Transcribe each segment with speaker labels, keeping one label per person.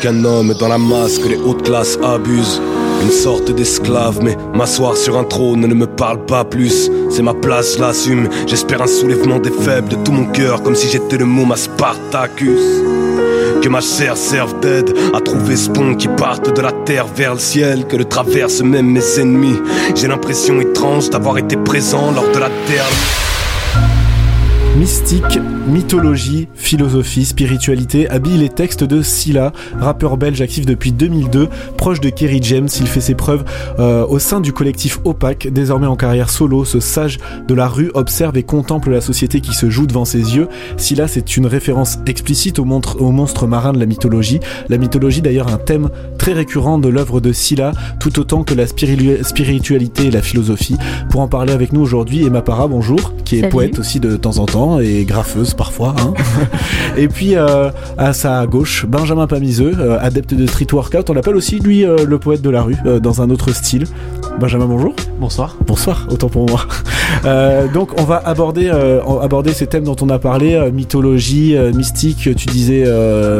Speaker 1: qu'un homme dans la masse que les hautes classes abusent. Une sorte d'esclave, mais m'asseoir sur un trône ne me parle pas plus. C'est ma place, je l'assume. J'espère un soulèvement des faibles de tout mon cœur, comme si j'étais le mot ma Spartacus. Que ma chair serve d'aide à trouver ce pont qui parte de la terre vers le ciel, que le traverse même mes ennemis. J'ai l'impression étrange d'avoir été présent lors de la dernière.
Speaker 2: Mystique, mythologie, philosophie, spiritualité habille les textes de Scylla, rappeur belge actif depuis 2002, proche de Kerry James. Il fait ses preuves euh, au sein du collectif Opaque, désormais en carrière solo. Ce sage de la rue observe et contemple la société qui se joue devant ses yeux. Scylla, c'est une référence explicite au, au monstre marin de la mythologie. La mythologie, d'ailleurs, un thème très récurrent de l'œuvre de Scylla, tout autant que la spiritualité et la philosophie. Pour en parler avec nous aujourd'hui, Emma Para, bonjour, qui est poète aussi de temps en temps et graffeuse parfois. Hein. et puis euh, à sa gauche, Benjamin Pamiseux, euh, adepte de street workout. On l'appelle aussi lui euh, le poète de la rue dans un autre style. Benjamin, bonjour.
Speaker 3: Bonsoir.
Speaker 2: Bonsoir, autant pour moi. donc on va aborder, aborder ces thèmes dont on a parlé, mythologie, mystique, tu disais...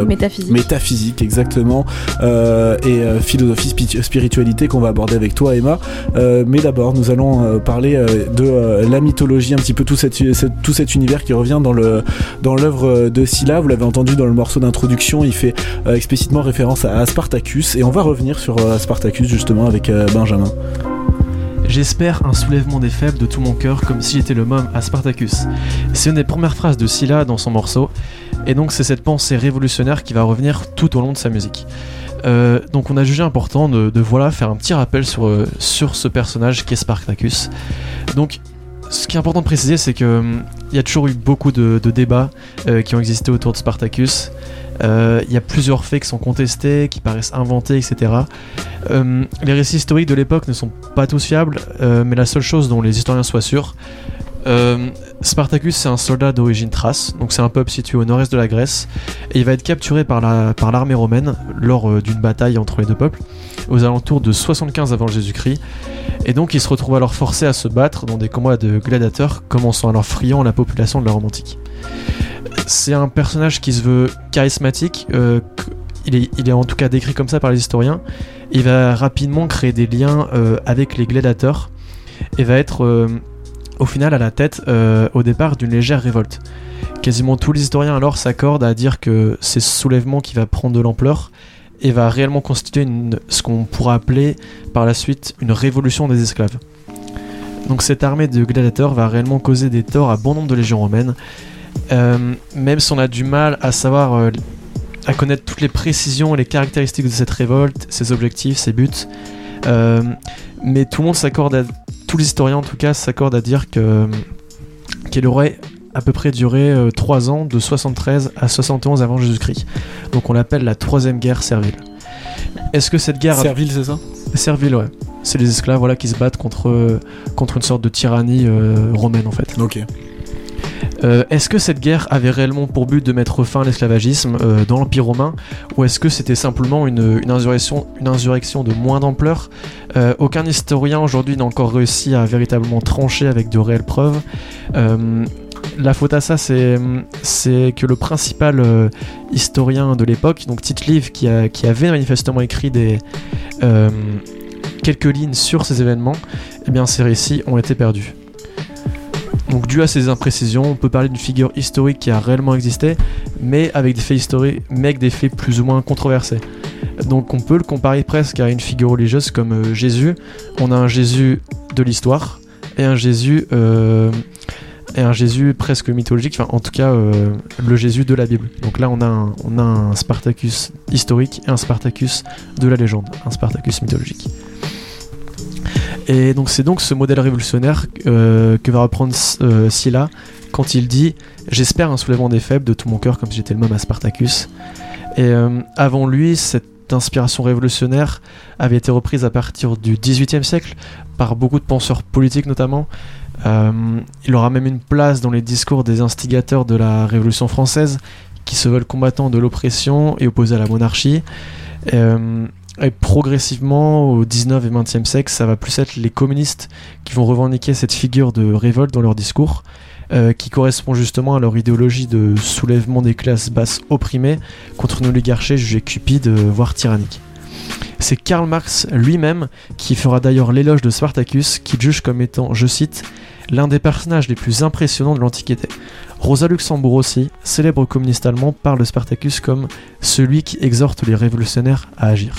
Speaker 4: métaphysique.
Speaker 2: Métaphysique, exactement. et philosophie, spiritualité qu'on va aborder avec toi Emma. mais d'abord, nous allons parler de la mythologie, un petit peu tout, cette, tout cet univers qui revient dans le dans l'œuvre de Scylla. Vous l'avez entendu dans le morceau d'introduction, il fait euh, explicitement référence à, Spartacus et on va revenir sur euh, Spartacus justement avec euh, Benjamin.
Speaker 3: J'espère un soulèvement des faibles de tout mon cœur comme si j'étais le môme à Spartacus. C'est une des premières phrases de Scylla dans son morceau, et donc c'est cette pensée révolutionnaire qui va revenir tout au long de sa musique. donc on a jugé important de, voilà faire un petit rappel sur, sur ce personnage qui est Spartacus. Donc ce qui est important de préciser, c'est qu'il hum, y a toujours eu beaucoup de, débats euh, qui ont existé autour de Spartacus. Euh, il y a plusieurs faits qui sont contestés, qui paraissent inventés, etc. Hum, les récits historiques de l'époque ne sont pas tous fiables, euh, mais la seule chose dont les historiens soient sûrs, Spartacus c'est un soldat d'origine thrace, donc c'est un peuple situé au nord-est de la Grèce, et il va être capturé par l'armée romaine lors d'une bataille entre les deux peuples, aux alentours de 75 avant Jésus-Christ. Et donc ils se retrouvent alors forcés à se battre dans des combats de gladiateurs, commençant alors friand la population de la Rome antique. C'est un personnage qui se veut charismatique, euh, il, est, en tout cas décrit comme ça par les historiens. Il va rapidement créer des liens euh, avec les gladiateurs et va être euh, au final à la tête au départ d'une légère révolte. Quasiment tous les historiens alors s'accordent à dire que c'est ce soulèvement qui va prendre de l'ampleur et va réellement constituer ce qu'on pourra appeler par la suite une révolution des esclaves. Donc cette armée de gladiateurs va réellement causer des torts à bon nombre de légions romaines, même si on a du mal à savoir, euh, à connaître toutes les précisions et les caractéristiques de cette révolte, ses objectifs, ses buts. Euh, mais tout le monde s'accorde, tous les historiens en tout cas s'accordent à dire que qu'elle aurait à peu près duré 3 euh, ans, de 73 à 71 avant Jésus-Christ. Donc on l'appelle la troisième guerre servile. Est-ce que cette guerre...
Speaker 2: Servile, c'est ça?
Speaker 3: Servile, ouais. C'est les esclaves voilà, qui se battent contre, euh, contre une sorte de tyrannie euh, romaine en fait.
Speaker 2: Ok.
Speaker 3: Est-ce que cette guerre avait réellement pour but de mettre fin à l'esclavagisme dans l'Empire romain ou est-ce que c'était simplement une, insurrection, de moins d'ampleur? Aucun historien aujourd'hui n'a encore réussi à véritablement trancher avec de réelles preuves la faute à ça, c'est que le principal euh, historien de l'époque, donc Tite Live, qui, avait manifestement écrit euh, quelques lignes sur ces événements, eh bien ces récits ont été perdus. Donc dû à ces imprécisions, on peut parler d'une figure historique qui a réellement existé, mais avec des faits historiques, mais des faits plus ou moins controversés. Donc on peut le comparer presque à une figure religieuse comme euh, Jésus. On a un Jésus de l'histoire et un Jésus Jésus presque mythologique, enfin en tout cas euh, le Jésus de la Bible. Donc là on a un Spartacus historique et un Spartacus de la légende, un Spartacus mythologique. Et donc c'est donc ce modèle révolutionnaire euh, que va reprendre euh, Scylla quand il dit J'espère un soulèvement des faibles de tout mon cœur comme si j'étais le même à Spartacus. Et avant lui, cette inspiration révolutionnaire avait été reprise à partir du XVIIIe siècle par beaucoup de penseurs politiques notamment, euh, il aura même une place dans les discours des instigateurs de la Révolution française qui se veulent combattants de l'oppression et opposés à la monarchie. Et progressivement, au 19 et 20e siècle, ça va plus être les communistes qui vont revendiquer cette figure de révolte dans leur discours. euh, qui correspond justement à leur idéologie de soulèvement des classes basses opprimées contre une oligarchie jugée cupide, euh, voire tyrannique. C'est Karl Marx lui-même qui fera d'ailleurs l'éloge de Spartacus, qu'il juge comme étant, je cite, l'un des personnages les plus impressionnants de l'Antiquité. Rosa Luxembourg aussi, célèbre communiste allemand, parle de Spartacus comme celui qui exhorte les révolutionnaires à agir.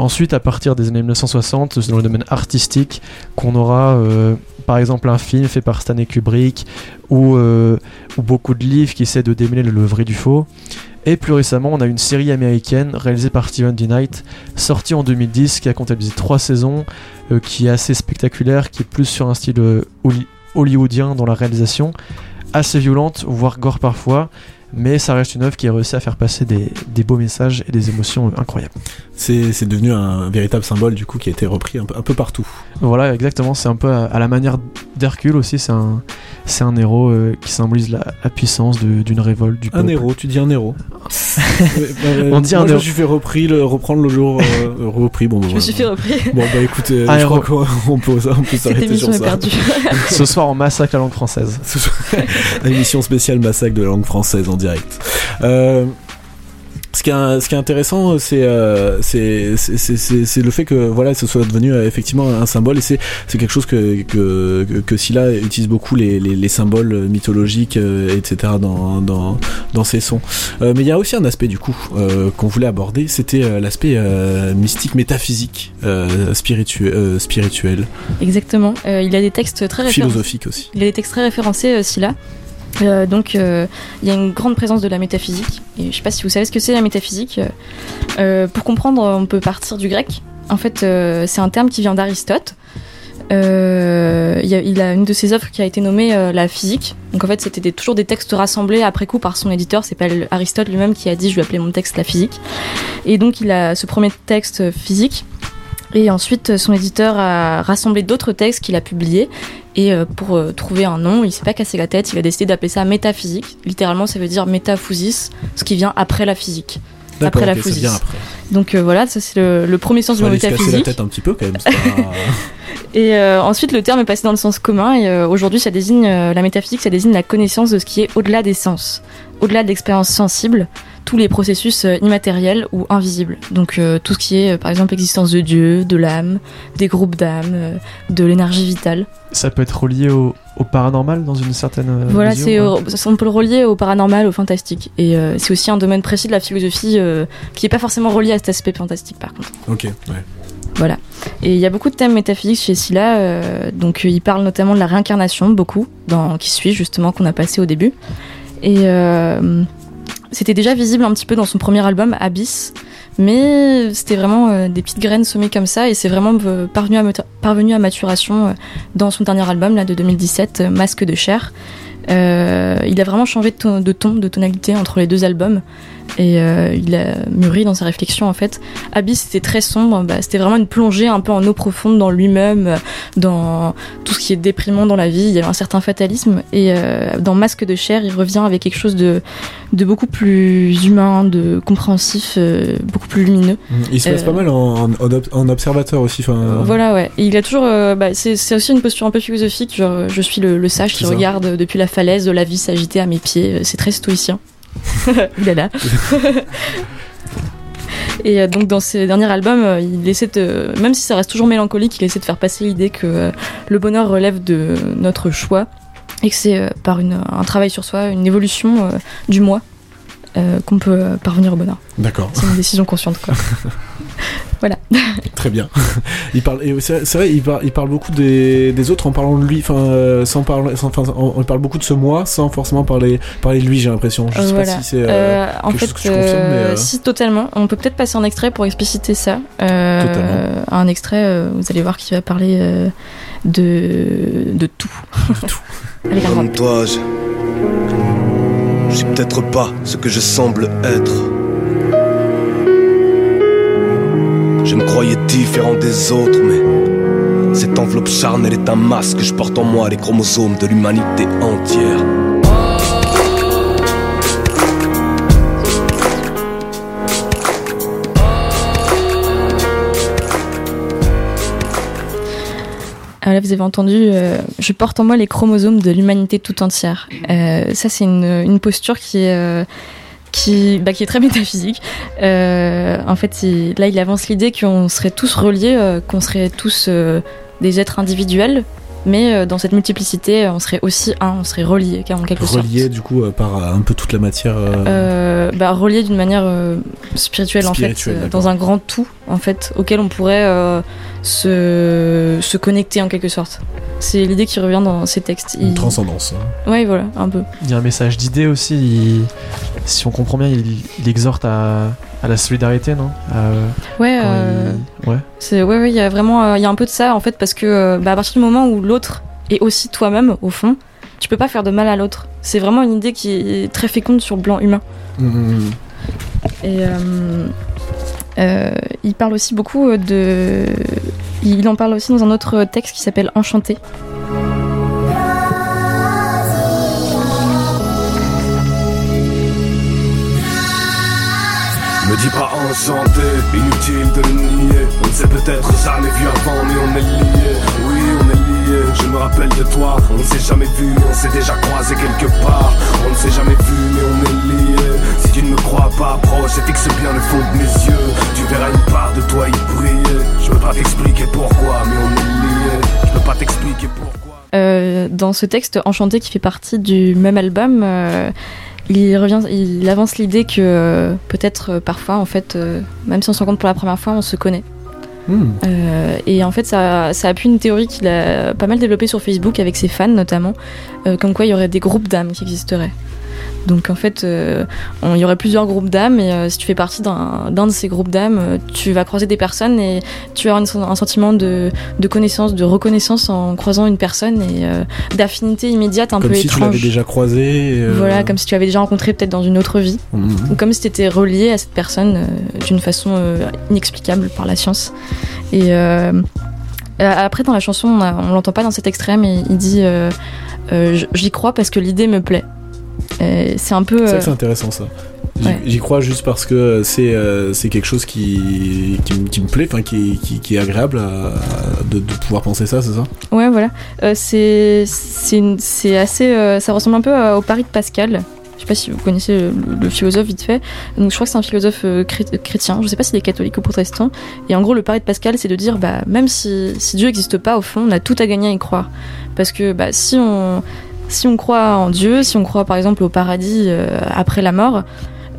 Speaker 3: Ensuite, à partir des années 1960, c'est dans le domaine artistique qu'on aura euh, par exemple un film fait par Stanley Kubrick ou, euh, ou beaucoup de livres qui essaient de démêler le vrai du faux. Et plus récemment, on a une série américaine réalisée par Steven D. Knight, sortie en 2010, qui a comptabilisé trois saisons, euh, qui est assez spectaculaire, qui est plus sur un style holly- hollywoodien dans la réalisation, assez violente, voire gore parfois, mais ça reste une œuvre qui a réussi à faire passer des beaux messages et des émotions incroyables.
Speaker 2: C'est c'est devenu un véritable symbole du coup qui a été repris un peu, un peu partout.
Speaker 3: Voilà, exactement, c'est un peu à, à la manière d'Hercule aussi, c'est un, c'est un héros euh, qui symbolise la, la puissance de- d'une révolte, du
Speaker 2: Un héros, tu dis un héros. Euh,
Speaker 3: On dit
Speaker 2: moi,
Speaker 3: un
Speaker 2: je me
Speaker 3: héros.
Speaker 2: suis fait repris, le, reprendre le jour euh, repris. Bon, bah,
Speaker 4: Je me suis fait repris.
Speaker 2: Bon bah écoute, euh,
Speaker 3: Un
Speaker 2: je
Speaker 3: héros.
Speaker 2: crois qu'on on peut, on peut s'arrêter sur ça.
Speaker 3: Ce soir, on massacre la langue française.
Speaker 2: Ce soir, une émission spéciale massacre de la langue française en direct. Euh, ce qui est, ce qui est intéressant, c'est euh, c'est le fait que voilà, ce soit devenu euh, effectivement un symbole et c'est quelque chose que que Scylla utilise beaucoup les, les, les symboles mythologiques, euh, etc. dans dans dans ses sons. Mais il y a aussi un aspect du coup qu'on voulait aborder, c'était l'aspect mystique, métaphysique, spirituel,
Speaker 4: Exactement. Il a des textes très référencés.
Speaker 2: philosophique aussi.
Speaker 4: Il a des textes très référencés, Scylla. Euh, donc, euh, il y a une grande présence de la métaphysique. Et je sais pas si vous savez ce que c'est la métaphysique. Euh, pour comprendre, on peut partir du grec. En fait, c'est un terme qui vient d'Aristote. Il, a, une de ses œuvres qui a été nommée la physique. Donc en fait, c'était toujours des textes rassemblés après coup par son éditeur. C'est pas Aristote lui-même qui a dit je vais appeler mon texte la physique. Et donc il a ce premier texte physique. Et ensuite, son éditeur a rassemblé d'autres textes qu'il a publiés. Et euh, pour euh, trouver un nom, il s'est pas cassé la tête, il a décidé d'appeler ça métaphysique. Littéralement, ça veut dire métaphysis, ce qui vient après la physique. Après la
Speaker 2: après.
Speaker 4: Donc euh, voilà, ça c'est le, le premier sens du mot
Speaker 2: casser la
Speaker 4: métaphysique.
Speaker 2: tête un petit peu quand même. pas-
Speaker 4: Et euh, ensuite, le terme est passé dans le sens commun. Et euh, aujourd'hui, ça désigne euh, la métaphysique, ça désigne la connaissance de ce qui est au-delà des sens, au-delà de l'expérience sensible, tous les processus euh, immatériels ou invisibles. Donc euh, tout ce qui est, euh, par exemple, l'existence de Dieu, de l'âme, des groupes d'âmes, euh, de l'énergie vitale.
Speaker 3: Ça peut être relié au, au paranormal dans une certaine.
Speaker 4: Voilà, c'est
Speaker 3: ouais.
Speaker 4: on peut le relier au paranormal, au fantastique. Et euh, c'est aussi un domaine précis de la philosophie euh, qui est pas forcément relié à cet aspect fantastique, par contre.
Speaker 2: ok, ouais.
Speaker 4: Voilà. Et il y a beaucoup de thèmes métaphysiques chez Scylla. euh, donc, euh, il parle notamment de la réincarnation, beaucoup, dans Qui suit, justement, qu'on a passé au début. Et euh, c'était déjà visible un petit peu dans son premier album, Abyss. Mais c'était vraiment euh, des petites graines semées comme ça. Et c'est vraiment euh, parvenu, à, maturation euh, dans son dernier album, là, de 2017, euh, Masque de chair. Il a vraiment changé de ton, de tonalité entre les deux albums. Et euh, il a mûri dans sa réflexion, en fait. Abyss c'était très sombre, bah, c'était vraiment une plongée un peu en eau profonde dans lui-même, euh, dans tout ce qui est déprimant dans la vie, il y avait un certain fatalisme, et euh, dans Masque de chair, il revient avec quelque chose de, de beaucoup plus humain, de compréhensif, euh, beaucoup plus lumineux.
Speaker 2: Il se passe pas mal en, en, ob- en observateur aussi.
Speaker 4: Voilà, ouais. Et il a toujours, bah, c'est aussi une posture un peu philosophique, genre je suis le, le sage qui
Speaker 2: ça.
Speaker 4: regarde depuis la falaise de la vie s'agiter à mes pieds, c'est très stoïcien. Et euh, donc dans ses derniers albums, euh, il essaie de, même si ça reste toujours mélancolique, il essaie de faire passer l'idée que euh, le bonheur relève de notre choix et que c'est par un travail sur soi, une évolution du moi euh, qu'on peut euh, parvenir au bonheur.
Speaker 2: D'accord,
Speaker 4: C'est une décision consciente, quoi.
Speaker 2: très bien. il parle, c'est vrai, il parle, il parle beaucoup des, des autres en parlant de lui, enfin, euh, sans parler, sans, enfin, on, parle beaucoup de ce moi sans forcément parler, parler de lui. J'ai l'impression. Je sais pas
Speaker 4: voilà.
Speaker 2: si c'est. euh,
Speaker 4: Euh, en fait,
Speaker 2: chose que mais, euh,
Speaker 4: si totalement. On peut peut-être passer en extrait pour expliciter ça. Euh,
Speaker 2: Totalement.
Speaker 4: Un extrait, vous allez voir qu'il va parler euh, de de tout.
Speaker 2: tout.
Speaker 4: Allez, Carmen.
Speaker 1: Comme toi, je. Peut-être pas ce que je semble être. Je me croyais différent des autres, mais cette enveloppe charnelle est un masque. Je porte en moi les chromosomes de l'humanité entière.
Speaker 4: Alors là, vous avez entendu, euh, je porte en moi les chromosomes de l'humanité tout entière. Euh, ça, c'est une, posture qui est, euh, bah, très métaphysique. En fait, là, il avance l'idée qu'on serait tous reliés, qu'on serait tous des êtres individuels, mais euh, dans cette multiplicité, on serait aussi un, on serait reliés, en quelque sorte.
Speaker 2: Relié du coup euh, par euh, un peu toute la matière. euh,
Speaker 4: Euh, bah, reliés d'une manière euh, spirituelle, en fait, euh, dans un grand tout en fait auquel on pourrait euh, se, se connecter en quelque sorte. C'est l'idée qui revient dans ces textes.
Speaker 2: une
Speaker 4: Il-
Speaker 2: transcendance. hein.
Speaker 4: Ouais, voilà, un peu.
Speaker 3: Il y a un message d'idée aussi. il- Si on comprend bien, il, il exhorte à, à la solidarité, non À-
Speaker 4: Ouais, euh,
Speaker 3: il- Ouais.
Speaker 4: c'est ouais, ouais, il y a vraiment, euh, il y a un peu de ça en fait parce que euh, bah, à partir du moment où l'autre est aussi toi-même au fond, tu peux pas faire de mal à l'autre. C'est vraiment une idée qui est très féconde sur le plan humain.
Speaker 2: Mm, mm, mm.
Speaker 4: Et euh, euh, il parle aussi beaucoup de. Il en parle aussi dans un autre texte qui s'appelle Enchanté.
Speaker 1: Dis pas enchanté, inutile de le nier. On ne s'est peut-être jamais vu avant, mais on est liés. Oui, on est liés. Je me rappelle de toi, on ne s'est jamais vu, on s'est déjà croisé quelque part. On ne s'est jamais vu, mais on est liés. Si tu ne me crois pas, approche et fixe bien le fond de mes yeux. Tu verras une part de toi y briller. Je peux pas t'expliquer pourquoi, mais on est liés. Je peux pas t'expliquer pourquoi.
Speaker 4: Euh, dans ce texte Enchanté qui fait partie du même album, euh, il revient, il avance l'idée que euh, peut-être euh, parfois, en fait, euh, même si on se rencontre pour la première fois, on se connaît.
Speaker 2: Mm.
Speaker 4: Euh, et en fait, ça, ça appuie une théorie qu'il a pas mal développée sur Facebook avec ses fans notamment, comme quoi il y aurait des groupes d'âmes qui existeraient. Donc en fait, euh, il y aurait plusieurs groupes d'âmes et euh, si tu fais partie d'un de ces groupes d'âmes, euh, tu vas croiser des personnes et tu vas avoir une- un sentiment de, de connaissance, de reconnaissance en croisant une personne et d'affinité immédiate un
Speaker 2: Comme
Speaker 4: peu
Speaker 2: si tu l'avais
Speaker 4: étrange.
Speaker 2: déjà croisé.
Speaker 4: Voilà, comme si tu l'avais déjà rencontré peut-être dans une autre vie
Speaker 2: mm.
Speaker 4: ou comme si tu étais relié à cette personne d'une façon inexplicable par la science. Et euh, après, dans la chanson, on, on l'entend pas dans cet extrait, mais il dit euh, euh, J'y crois parce que l'idée me plaît. Et C'est un peu.
Speaker 2: C'est
Speaker 4: euh,
Speaker 2: que c'est intéressant ça. J'y
Speaker 4: Ouais.
Speaker 2: j'y crois juste parce que c'est euh, c'est quelque chose qui, qui, me- qui me plaît, enfin qui, qui, est agréable à- de, de pouvoir penser ça, c'est ça?
Speaker 4: Ouais, voilà. Euh, c'est assez. euh, ça ressemble un peu euh, au pari de Pascal. Je sais pas si vous connaissez le, le philosophe vite fait. Donc je crois que c'est un philosophe euh, chré- chrétien. Je sais pas s'il est catholique ou protestant. Et en gros, le pari de Pascal, c'est de dire, bah même si, si Dieu n'existe pas, au fond, on a tout à gagner à y croire. Parce que bah, si on si on croit en Dieu, si on croit par exemple au paradis euh, après la mort,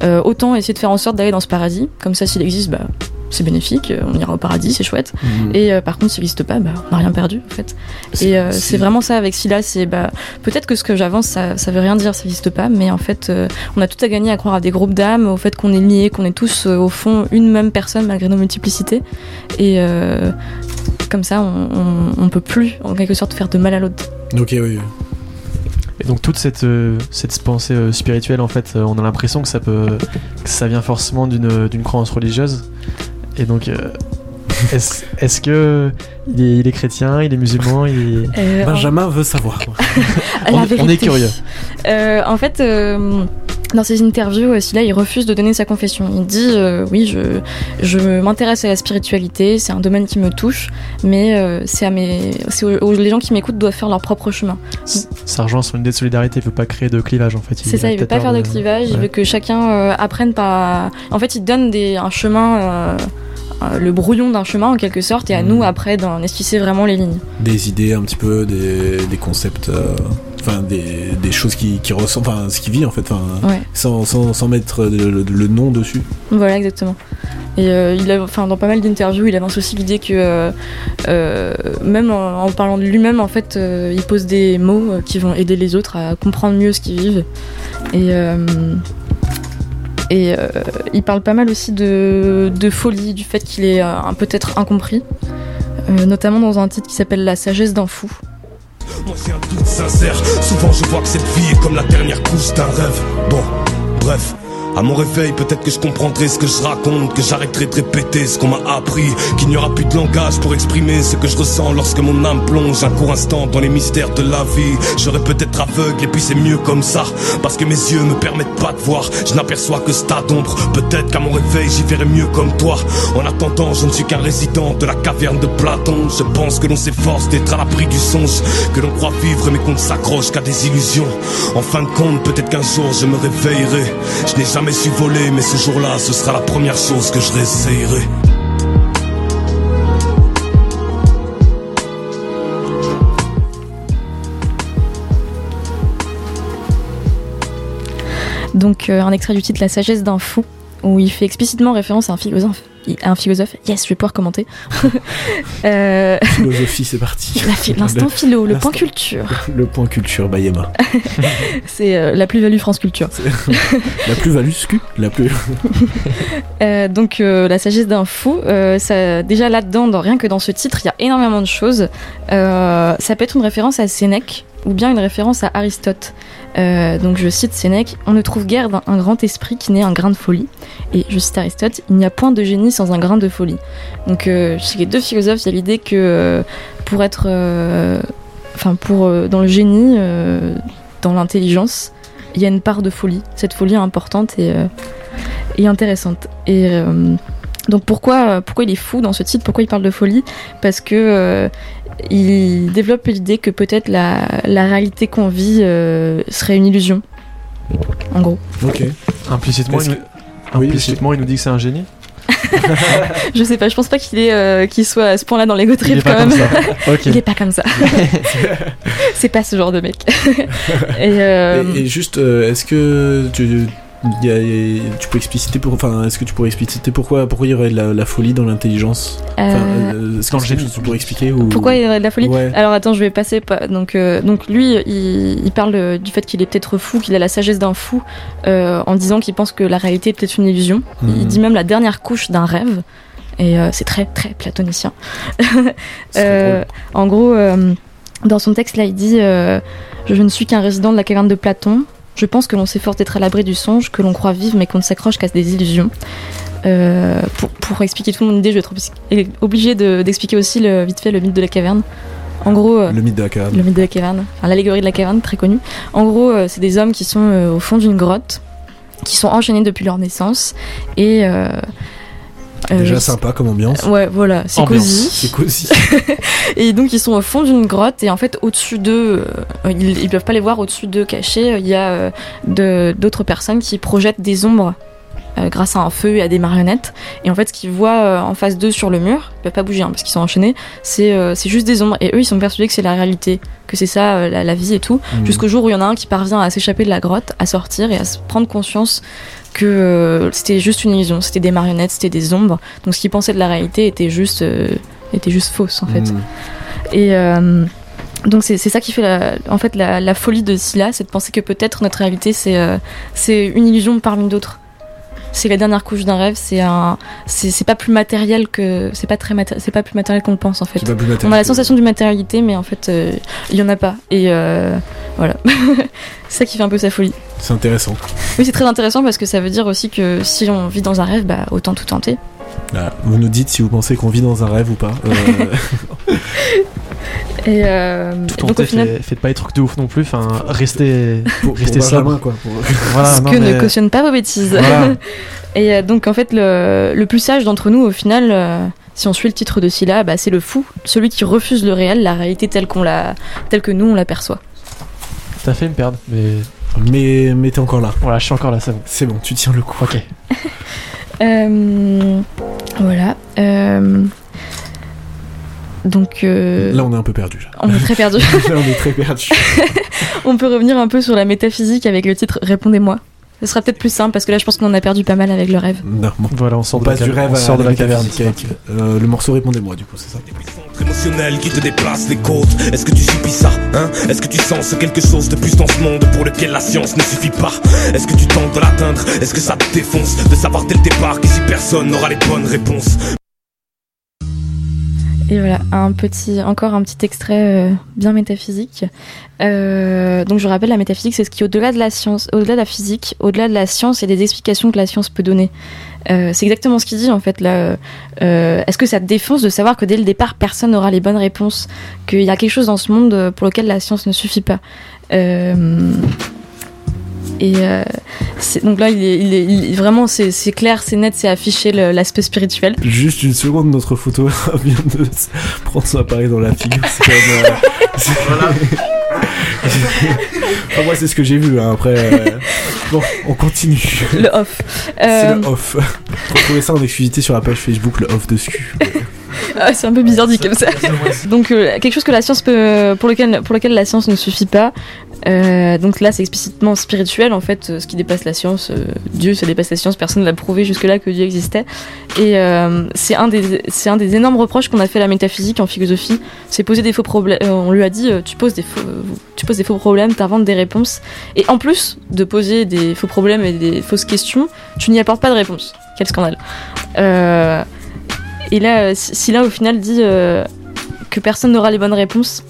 Speaker 4: euh, autant essayer de faire en sorte d'aller dans ce paradis. Comme ça, s'il existe, bah c'est bénéfique. On ira au paradis, c'est chouette.
Speaker 2: Mm.
Speaker 4: Et euh, par contre, s'il n'existe pas, bah, on n'a rien perdu en fait. Et c'est vraiment ça avec Scylla, c'est bah, peut-être que ce que j'avance, ça, ça veut rien dire, ça n'existe pas, mais en fait, on a tout à gagner à croire à des groupes d'âmes, au fait qu'on est liés, qu'on est tous au fond une même personne malgré nos multiplicités. Et comme ça, on, on, on peut plus en quelque sorte faire de mal à l'autre.
Speaker 2: Ok, oui.
Speaker 3: Et donc toute cette, euh, cette pensée euh, spirituelle, en fait, euh, on a l'impression que ça peut, que ça vient forcément d'une d'une croyance religieuse. Et donc, euh, est-ce est-ce que il est, il est chrétien, il est musulman, il est...
Speaker 4: Euh,
Speaker 2: Benjamin veut savoir.
Speaker 3: On- on est curieux.
Speaker 4: Euh, en fait, euh, dans ses interviews, là, il refuse de donner sa confession. Il dit euh, oui, je, je m'intéresse à la spiritualité, c'est un domaine qui me touche, mais euh, c'est à mes, c'est aux- aux- les gens qui m'écoutent doivent faire leur propre chemin.
Speaker 3: Ça rejoint son idée de solidarité, il veut pas créer de clivage, en fait.
Speaker 4: C'est ça, il veut
Speaker 3: a
Speaker 4: pas faire de clivage, il veut que chacun euh, apprenne par. En fait, il donne des, un chemin. euh, euh, le brouillon d'un chemin en quelque sorte et à
Speaker 2: Mhm.
Speaker 4: nous après d'en esquisser vraiment les lignes.
Speaker 2: Des idées un petit peu, des, des concepts, euh, enfin des, des choses qui, qui ressemblent, enfin ce qui vit en fait,
Speaker 4: Ouais.
Speaker 2: sans, sans, sans mettre le, nom dessus.
Speaker 4: Voilà, exactement. Et euh, il a, enfin, dans pas mal d'interviews, il avance aussi l'idée que euh, euh, même en, en parlant de lui-même, en fait, il pose des mots qui vont aider les autres à comprendre mieux ce qu'ils vivent. Et, et il parle pas mal aussi de, de folie, du fait qu'il est peut-être incompris, notamment dans un titre qui s'appelle La sagesse d'un fou.
Speaker 1: Moi j'ai un doute sincère, souvent je vois que cette vie est comme la dernière couche d'un rêve. Bon, bref, À mon réveil, peut-être que je comprendrai ce que je raconte, que j'arrêterai de répéter ce qu'on m'a appris, qu'il n'y aura plus de langage pour exprimer ce que je ressens lorsque mon âme plonge un court instant dans les mystères de la vie. J'aurais peut-être aveugle et puis c'est mieux comme ça, parce que mes yeux me permettent pas de voir. Je n'aperçois que ce tas d'ombre. Peut-être qu'à mon réveil, j'y verrai mieux comme toi. En attendant, je ne suis qu'un résident de la caverne de Platon. Je pense que l'on s'efforce d'être à l'abri du songe, que l'on croit vivre mais qu'on ne s'accroche qu'à des illusions. En fin de compte, peut-être qu'un jour je me réveillerai. Je n'ai jamais su voler, mais ce jour-là, ce sera la première chose que je réessayerai.
Speaker 4: Donc euh, un extrait du titre La sagesse d'un fou, où il fait explicitement référence à un philosophe. Un philosophe, yes, je vais pouvoir commenter.
Speaker 2: euh... Philosophie, c'est parti.
Speaker 4: L'instant philo, le point culture.
Speaker 2: Le point culture, Bayema.
Speaker 4: c'est euh, la plus-value France Culture.
Speaker 2: la plus-value SCU La plus.
Speaker 4: euh, donc, euh, la sagesse d'un fou, ça, déjà là-dedans, dans, rien que dans ce titre, il y a énormément de choses. ça peut être une référence à Sénèque ou bien une référence à Aristote. Euh, donc je cite Sénèque, on ne trouve guère un grand esprit qui n'ait un grain de folie. Et je cite Aristote, il n'y a point de génie sans un grain de folie. Donc euh, chez les deux philosophes, il y a l'idée que euh, pour être, euh, enfin pour dans le génie, dans l'intelligence, il y a une part de folie. Cette folie est importante et, et intéressante. Et donc pourquoi, pourquoi il est fou dans ce titre? Pourquoi il parle de folie? Parce que il développe l'idée que peut-être la, la réalité qu'on vit euh, serait une illusion. En gros.
Speaker 2: Ok.
Speaker 3: Implicitement, il, nous... Implicitement il nous dit que c'est un génie
Speaker 4: je sais pas, je pense pas qu'il est euh, qu'il soit à ce point-là dans l'ego trip quand même. il est pas comme ça. c'est pas ce genre de mec.
Speaker 2: et, euh... et, et, juste, euh, est-ce que tu, tu peux expliciter pour, enfin, est-ce que tu pourrais expliciter pourquoi, pourquoi il y aurait de la, folie dans l'intelligence?
Speaker 4: Euh... euh
Speaker 2: Est-ce que tu pourrais expliquer ou...
Speaker 4: Pourquoi il y aurait de la folie? Alors attends, je vais passer. Donc, euh, donc lui, il, il parle du fait qu'il est peut-être fou, qu'il a la sagesse d'un fou, euh, en disant qu'il pense que la réalité est peut-être une illusion. Il mhm. dit même la dernière couche d'un rêve, et euh, c'est très très platonicien. en gros, dans son texte là, il dit Je ne suis qu'un résident de la caverne de Platon. Je pense que l'on s'efforce d'être à l'abri du songe, que l'on croit vivre mais qu'on ne s'accroche qu'à des illusions. Euh, pour, pour, expliquer tout mon idée, je vais être obligé d'expliquer aussi le, vite fait le mythe de la caverne. En gros, euh,
Speaker 2: le mythe de la caverne.
Speaker 4: Le mythe de la caverne, enfin, l'allégorie de la caverne, très connue. En gros, euh, c'est des hommes qui sont au fond d'une grotte, qui sont enchaînés depuis leur naissance et
Speaker 2: euh, Déjà sympa comme ambiance.
Speaker 4: Ouais, voilà, c'est cosy.
Speaker 2: C'est cosy.
Speaker 4: et donc ils sont au fond d'une grotte et en fait au-dessus d'eux, euh, ils, ils, peuvent pas les voir au-dessus d'eux cachés. Il y a euh, d'autres personnes qui projettent des ombres grâce à un feu et à des marionnettes. Et en fait, ce qu'ils voient en face d'eux sur le mur, ils peuvent pas bouger hein, parce qu'ils sont enchaînés, c'est c'est juste des ombres. Et eux, ils sont persuadés que c'est la réalité, que c'est ça la, la, vie et tout. Mmh. Jusqu'au jour où il y en a un qui parvient à s'échapper de la grotte, à sortir et à se prendre conscience que euh, c'était juste une illusion, c'était des marionnettes, c'était des ombres. Donc ce qu'ils pensaient de la réalité était juste, euh, était juste fausse en fait. Mm. Et euh, donc c'est ça qui fait la, en fait la, la folie de Scylla, c'est de penser que peut-être notre réalité c'est c'est une illusion parmi d'autres. C'est la dernière couche d'un rêve, c'est un, c'est pas plus matériel que, c'est pas très c'est pas plus matériel qu'on le pense en fait. On a la sensation d'une matérialité, mais en fait il y en a pas. Et voilà, c'est ça qui fait un peu sa folie.
Speaker 2: C'est intéressant.
Speaker 4: Oui, c'est très intéressant parce que ça veut dire aussi que si on vit dans un rêve, bah autant tout tenter.
Speaker 2: Vous nous dites si vous pensez qu'on vit dans un rêve ou pas. Euh...
Speaker 4: Et euh,
Speaker 3: tout donc, au final... fait, faites pas les trucs de ouf non plus. Enfin, restez,
Speaker 2: pour, restez. Quoi, pour...
Speaker 4: voilà, Ce que mais... ne cautionne pas vos bêtises. Voilà. Et euh, donc en fait, le, le plus sage d'entre nous, au final, euh, si on suit le titre de Scylla, bah, c'est le fou, celui qui refuse le réel, la réalité telle qu'on la, telle que nous on l'aperçoit.
Speaker 3: T'as fait me perdre, mais
Speaker 2: mais, mais t'es encore là.
Speaker 3: Voilà, je suis encore là, c'est bon.
Speaker 2: C'est bon, tu tiens le coup.
Speaker 3: Ok.
Speaker 4: euh, voilà. Euh, donc. Euh,
Speaker 2: là, on est un peu perdu.
Speaker 4: On est très perdu.
Speaker 2: là, on est très perdu.
Speaker 4: on peut revenir un peu sur la métaphysique avec le titre Répondez-moi. Ce sera peut-être plus simple parce que là, je pense qu'on en a perdu pas mal avec le rêve.
Speaker 2: Non,
Speaker 3: voilà, on, sort
Speaker 2: on passe du rêve on sort de la caverne. Euh, le morceau Répondez-moi, du coup, c'est ça.
Speaker 1: émotionnel qui te déplace les côtes. Est-ce que tu subis ça, hein? Est-ce que tu sens quelque chose de plus dans ce monde? Pour lequel la science ne suffit pas Est-ce que tu tentes de l'atteindre? Est-ce que ça te défonce de savoir dès le départ qu'ici personne n'aura les bonnes réponses?
Speaker 4: Et voilà, un petit, encore un petit extrait euh, bien métaphysique. Euh, donc je rappelle, la métaphysique, c'est ce qui au-delà de la science, au-delà de la physique, au-delà de la science et des explications que la science peut donner. Euh, c'est exactement ce qu'il dit en fait là. Est-ce que ça te défonce de savoir que dès le départ, personne n'aura les bonnes réponses, qu'il y a quelque chose dans ce monde pour lequel la science ne suffit pas? Et euh, donc là, il est, il est- il- vraiment, c'est clair, c'est net, c'est affiché l'aspect spirituel.
Speaker 2: Juste une seconde, notre photo vient de prendre son appareil dans la figure. C'est quand même. euh, c'est- Enfin, moi, c'est ce que j'ai vu. hein, Après, euh, bon, on continue.
Speaker 4: Le off.
Speaker 2: C'est
Speaker 4: Euh,
Speaker 2: le off. Retrouvez ça en exclusivité sur la page Facebook, le off de SCU.
Speaker 4: Ah, c'est un peu bizarre dit comme ça. Donc euh, quelque chose que la science peut, pour lequel, pour lequel la science ne suffit pas. Euh, donc là, c'est explicitement spirituel en fait, euh, ce qui dépasse la science. euh, Dieu, ça dépasse la science. Personne n'a prouvé jusque-là que Dieu existait. Et c'est un des, c'est un des énormes reproches qu'on a fait à la métaphysique en philosophie. C'est poser des faux problèmes. on lui a dit, tu poses des faux, tu poses des faux problèmes, t'inventes des réponses. Et en plus de poser des faux problèmes et des fausses questions, tu n'y apportes pas de réponse. Quel scandale. Euh, et là, euh, si là au final dit euh, que personne n'aura les bonnes réponses,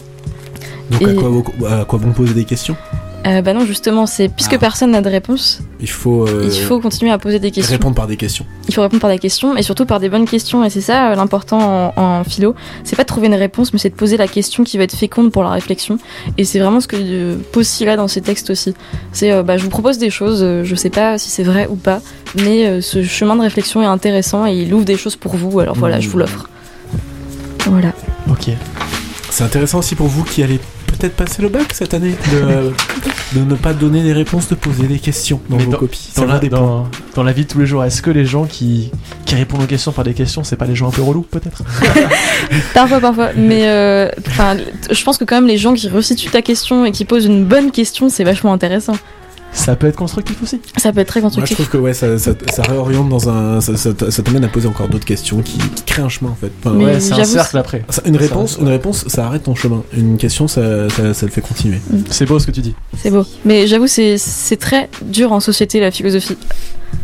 Speaker 2: Donc, à quoi, à quoi bon poser des questions?
Speaker 4: Euh, bah non, justement, c'est puisque
Speaker 2: Ah.
Speaker 4: personne n'a de réponse,
Speaker 2: Il faut, euh,
Speaker 4: il faut continuer à poser des questions.
Speaker 2: répondre par des questions.
Speaker 4: Il faut répondre par des questions et surtout par des bonnes questions. Et c'est ça euh, l'important en, en philo. C'est pas de trouver une réponse, mais c'est de poser la question qui va être féconde pour la réflexion. Et c'est vraiment ce que euh, pose Scylla dans ses textes aussi. C'est euh, bah, je vous propose des choses, je sais pas si c'est vrai ou pas, mais ce chemin de réflexion est intéressant et il ouvre des choses pour vous. Alors voilà,
Speaker 2: Mmh.
Speaker 4: je vous l'offre. Voilà.
Speaker 3: Ok.
Speaker 2: C'est intéressant aussi pour vous qui allez peut-être passer le bac cette année de, de ne pas donner des réponses, de poser des questions dans
Speaker 3: Mais
Speaker 2: vos
Speaker 3: dans-
Speaker 2: copies.
Speaker 3: Dans
Speaker 2: Ça
Speaker 3: la,
Speaker 2: vous dépend.
Speaker 3: dans, dans la vie de tous les jours, est-ce que les gens qui, qui répondent aux questions par des questions, c'est pas les gens un peu relous peut-être?
Speaker 4: Parfois, parfois. Mais euh, enfin, je pense que quand même les gens qui resituent ta question et qui posent une bonne question, c'est vachement intéressant.
Speaker 3: Ça peut être constructif aussi.
Speaker 4: Ça peut être très
Speaker 2: Moi, je
Speaker 4: constructif.
Speaker 2: trouve que ouais, ça, ça, ça réoriente dans un. Ça, ça, ça t'amène à poser encore d'autres questions qui, qui créent un chemin en fait. Enfin,
Speaker 4: Mais
Speaker 3: ouais, c'est un
Speaker 4: j'avoue,
Speaker 3: cercle après.
Speaker 2: ça- une réponse, une réponse, ça arrête ton chemin. Une question, ça, ça, ça le fait continuer.
Speaker 3: C'est beau ce que tu dis.
Speaker 4: C'est beau. Mais j'avoue, c'est très dur en société la philosophie.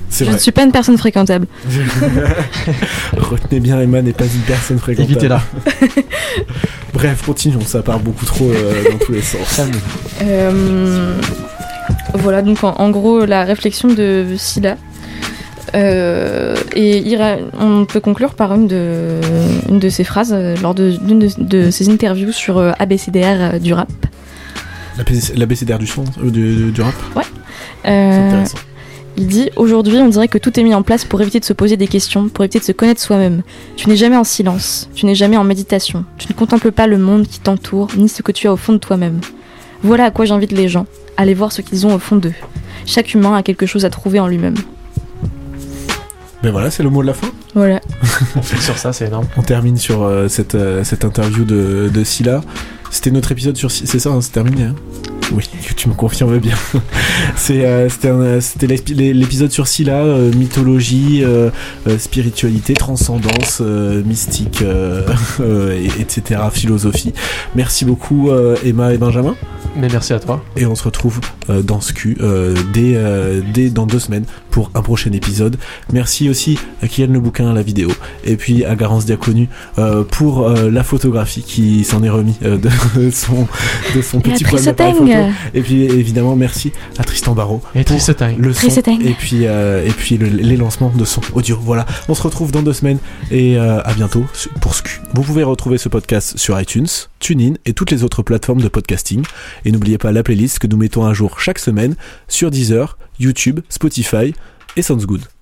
Speaker 2: C'est
Speaker 4: Je
Speaker 2: vrai.
Speaker 4: ne suis pas une personne fréquentable.
Speaker 2: Retenez bien, Emma n'est pas une personne fréquentable.
Speaker 3: Évitez-la.
Speaker 2: Bref, continuons. Ça part beaucoup trop euh, dans tous les sens.
Speaker 4: Euh, voilà, donc en, en gros, la réflexion de Scylla. Euh, et on peut conclure par une de, une de ses phrases euh, lors d'une de, de ses interviews sur euh, ABCDR du rap.
Speaker 2: L'abécédaire du son, euh, du, du rap.
Speaker 4: Euh,
Speaker 2: intéressant.
Speaker 4: Il dit Aujourd'hui, on dirait que tout est mis en place pour éviter de se poser des questions, pour éviter de se connaître soi-même. Tu n'es jamais en silence, tu n'es jamais en méditation, tu ne contemples pas le monde qui t'entoure, ni ce que tu as au fond de toi-même. Voilà à quoi j'invite les gens aller voir ce qu'ils ont au fond d'eux. Chaque humain a quelque chose à trouver en lui-même.
Speaker 2: Ben voilà, c'est le mot de la fin.
Speaker 4: Voilà.
Speaker 3: On fait sur ça, c'est énorme.
Speaker 2: On termine sur euh, cette, euh, cette interview de, de Scylla. C'était notre épisode sur. C'est ça, hein, c'est terminé. Hein oui, tu me confirmes bien. C'est, euh, c'était, l'épisode sur Scylla, euh, mythologie, euh, spiritualité, transcendance, euh, mystique, euh, euh, et- etc., philosophie. Merci beaucoup euh, Emma et Benjamin.
Speaker 3: Mais merci à toi.
Speaker 2: Et on se retrouve euh, dans ce cul euh, dès, euh, dès dans deux semaines pour un prochain épisode. Merci aussi à Kylian Le Bouquin à la vidéo et puis à Garance Diaconu euh, pour euh, la photographie qui s'en est remis euh, de, son, de son
Speaker 4: Et
Speaker 2: petit problème photo. Et puis évidemment merci à Tristan Barrault
Speaker 3: Et
Speaker 2: pour le son et puis, euh, et puis le- les lancements de son audio. Voilà, on se retrouve dans deux semaines et euh, à bientôt pour SCU. Vous pouvez retrouver ce podcast sur iTunes, TuneIn et toutes les autres plateformes de podcasting. Et n'oubliez pas la playlist que nous mettons à jour chaque semaine sur Deezer, YouTube, Spotify et Sounds Good.